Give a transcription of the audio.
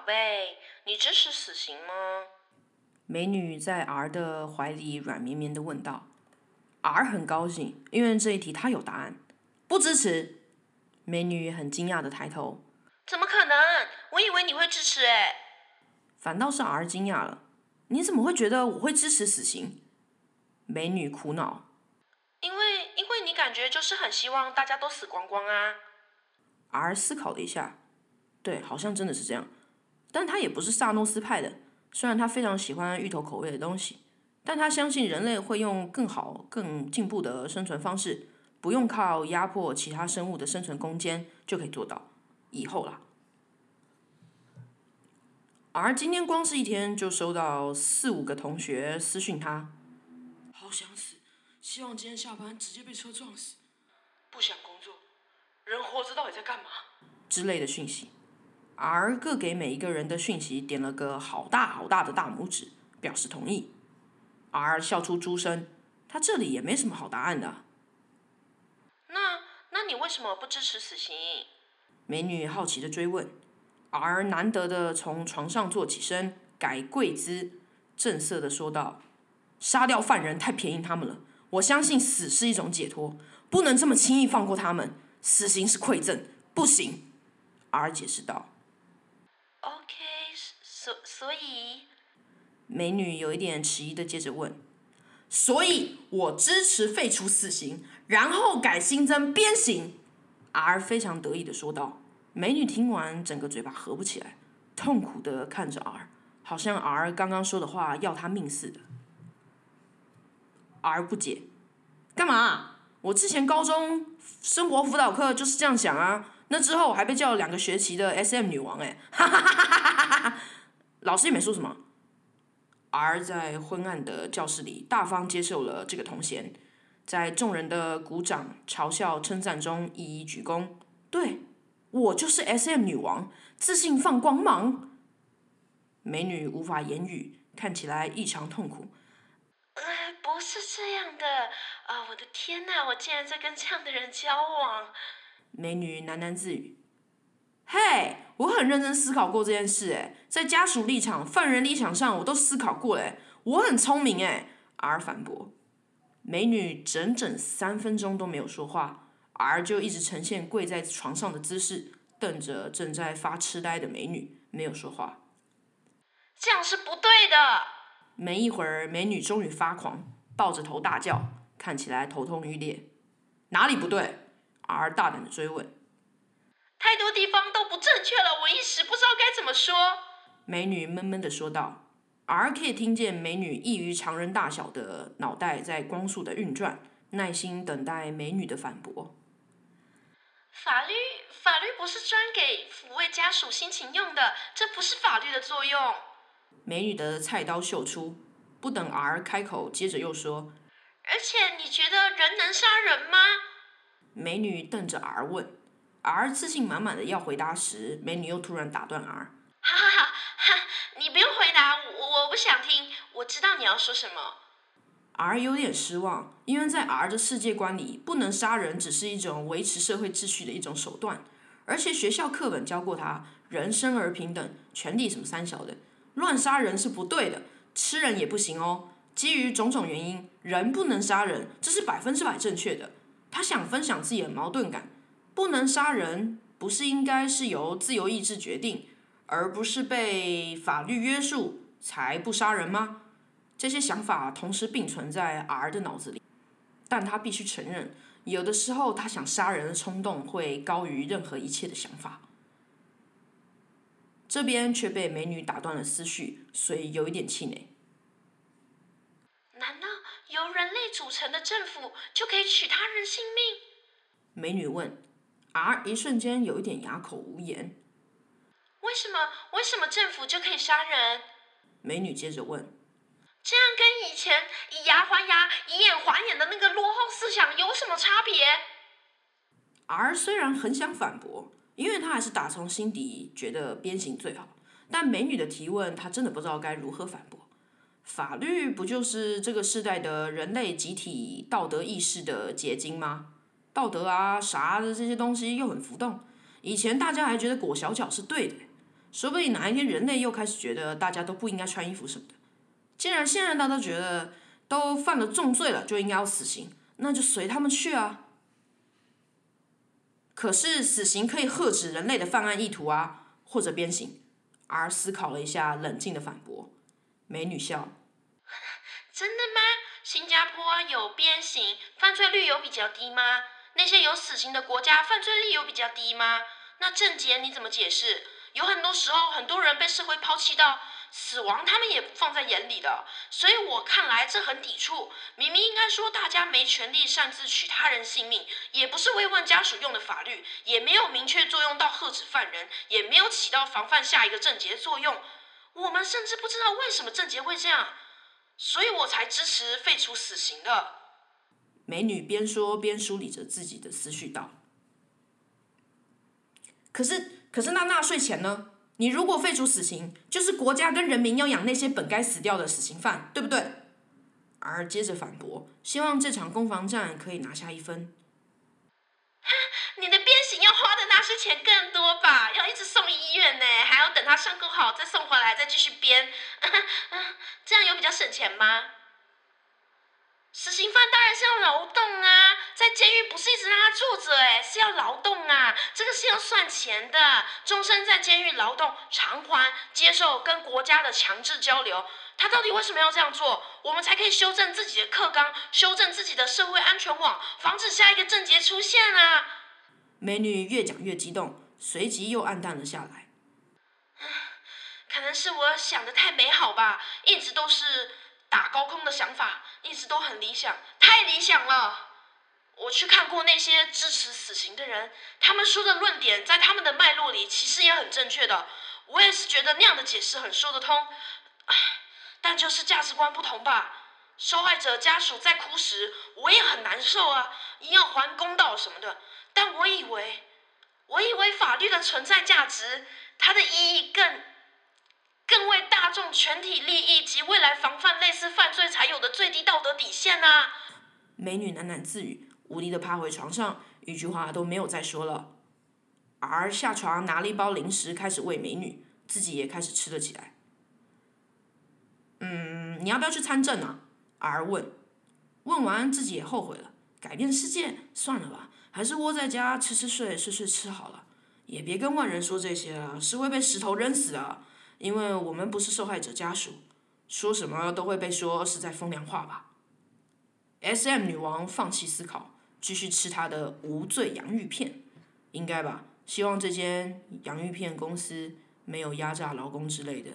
宝贝，你支持死刑吗？美女在 R 的怀里软绵绵的问道。R 很高兴，因为这一题他有答案。不支持。美女很惊讶的抬头。怎么可能？我以为你会支持哎。反倒是 R 惊讶了。你怎么会觉得我会支持死刑？美女苦恼。因为，因为你感觉就是很希望大家都死光光啊。R 思考了一下，对，好像真的是这样。但他也不是萨诺斯派的，虽然他非常喜欢芋头口味的东西，但他相信人类会用更好、更进步的生存方式，不用靠压迫其他生物的生存空间就可以做到。以后啦。而今天光是一天就收到四五个同学私讯他，好想死，希望今天下班直接被车撞死，不想工作，人活着到底在干嘛？之类的讯息，而各给每一个人的讯息点了个好大好大的大拇指，表示同意。而笑出猪声，他这里也没什么好答案的。那那你为什么不支持死刑？美女好奇的追问。而难得的从床上坐起身，改跪姿，正色的说道：“杀掉犯人太便宜他们了。我相信死是一种解脱，不能这么轻易放过他们。死刑是馈赠，不行。”而解释道：“OK，所所以。”美女有一点迟疑的接着问：“所以我支持废除死刑，然后改新增鞭刑。”而非常得意的说道。美女听完，整个嘴巴合不起来，痛苦的看着 R，好像 R 刚刚说的话要他命似的。R 不解，干嘛？我之前高中生活辅导课就是这样想啊，那之后我还被叫了两个学期的 SM 女王哎，哈哈哈哈哈！老师也没说什么。R 在昏暗的教室里大方接受了这个头衔，在众人的鼓掌、嘲笑、称赞中一一鞠躬，对。我就是 S.M 女王，自信放光芒。美女无法言语，看起来异常痛苦。呃，不是这样的，啊，我的天哪，我竟然在跟这样的人交往。美女喃喃自语：“嘿，我很认真思考过这件事，诶，在家属立场、犯人立场上，我都思考过，哎，我很聪明，诶。”R 反驳。美女整整三分钟都没有说话。，R 就一直呈现跪在床上的姿势，瞪着正在发痴呆的美女，没有说话。这样是不对的。没一会儿，美女终于发狂，抱着头大叫，看起来头痛欲裂。哪里不对？而大胆的追问。太多地方都不正确了，我一时不知道该怎么说。美女闷闷的说道。R 可以听见美女异于常人大小的脑袋在光速的运转，耐心等待美女的反驳。法律法律不是专给抚慰家属心情用的，这不是法律的作用。美女的菜刀秀出，不等 R 开口，接着又说：“而且你觉得人能杀人吗？”美女瞪着 R 问，R 自信满满的要回答时，美女又突然打断 R：“ 哈哈哈哈，你不用回答，我我不想听，我知道你要说什么。” R 有点失望，因为在 R 的世界观里，不能杀人只是一种维持社会秩序的一种手段，而且学校课本教过他，人生而平等，权利什么三小的，乱杀人是不对的，吃人也不行哦。基于种种原因，人不能杀人，这是百分之百正确的。他想分享自己的矛盾感，不能杀人，不是应该是由自由意志决定，而不是被法律约束才不杀人吗？这些想法同时并存在 R 的脑子里，但他必须承认，有的时候他想杀人的冲动会高于任何一切的想法。这边却被美女打断了思绪，所以有一点气馁。由人类组成的政府就可以取他人性命？美女问。R 一瞬间有一点哑口无言。为什么？为什么政府就可以杀人？美女接着问。这样跟以前以牙还牙、以眼还眼的那个落后思想有什么差别？R 虽然很想反驳，因为他还是打从心底觉得鞭刑最好，但美女的提问，他真的不知道该如何反驳。法律不就是这个时代的人类集体道德意识的结晶吗？道德啊啥的这些东西又很浮动。以前大家还觉得裹小脚是对的，说不定哪一天人类又开始觉得大家都不应该穿衣服什么的。既然现在大家都觉得都犯了重罪了，就应该要死刑，那就随他们去啊。可是死刑可以遏止人类的犯案意图啊，或者鞭刑。而思考了一下，冷静的反驳。美女笑：“真的吗？新加坡有鞭刑，犯罪率有比较低吗？那些有死刑的国家，犯罪率有比较低吗？那郑杰你怎么解释？有很多时候，很多人被社会抛弃到。”死亡，他们也不放在眼里的，所以我看来这很抵触。明明应该说大家没权利擅自取他人性命，也不是慰问家属用的法律，也没有明确作用到喝止犯人，也没有起到防范下一个症结作用。我们甚至不知道为什么症结会这样，所以我才支持废除死刑的。美女边说边梳理着自己的思绪道：“可是，可是那纳税钱呢？”你如果废除死刑，就是国家跟人民要养那些本该死掉的死刑犯，对不对？而接着反驳，希望这场攻防战可以拿下一分。你的鞭刑要花的纳税钱更多吧？要一直送医院呢，还要等他伤口好再送回来再继续编，这样有比较省钱吗？死刑犯当然是要劳动啊，在监狱不是一直让他坐着，哎，是要劳动啊，这个是要算钱的。终身在监狱劳动偿还，接受跟国家的强制交流，他到底为什么要这样做？我们才可以修正自己的课纲，修正自己的社会安全网，防止下一个症结出现啊！美女越讲越激动，随即又暗淡了下来。可能是我想的太美好吧，一直都是。打高空的想法一直都很理想，太理想了。我去看过那些支持死刑的人，他们说的论点在他们的脉络里其实也很正确的。我也是觉得那样的解释很说得通，但就是价值观不同吧。受害者家属在哭时，我也很难受啊，要还公道什么的。但我以为，我以为法律的存在价值，它的意义更。更为大众全体利益及未来防范类似犯罪才有的最低道德底线呐！美女喃喃自语，无力的趴回床上，一句话都没有再说了。而下床拿了一包零食，开始喂美女，自己也开始吃了起来。嗯，你要不要去参政啊？儿问。问完自己也后悔了，改变世界算了吧，还是窝在家吃吃睡睡睡吃好了，也别跟外人说这些了，是会被石头扔死的。因为我们不是受害者家属，说什么都会被说是在风凉话吧。S.M. 女王放弃思考，继续吃她的无罪洋芋片，应该吧？希望这间洋芋片公司没有压榨劳工之类的。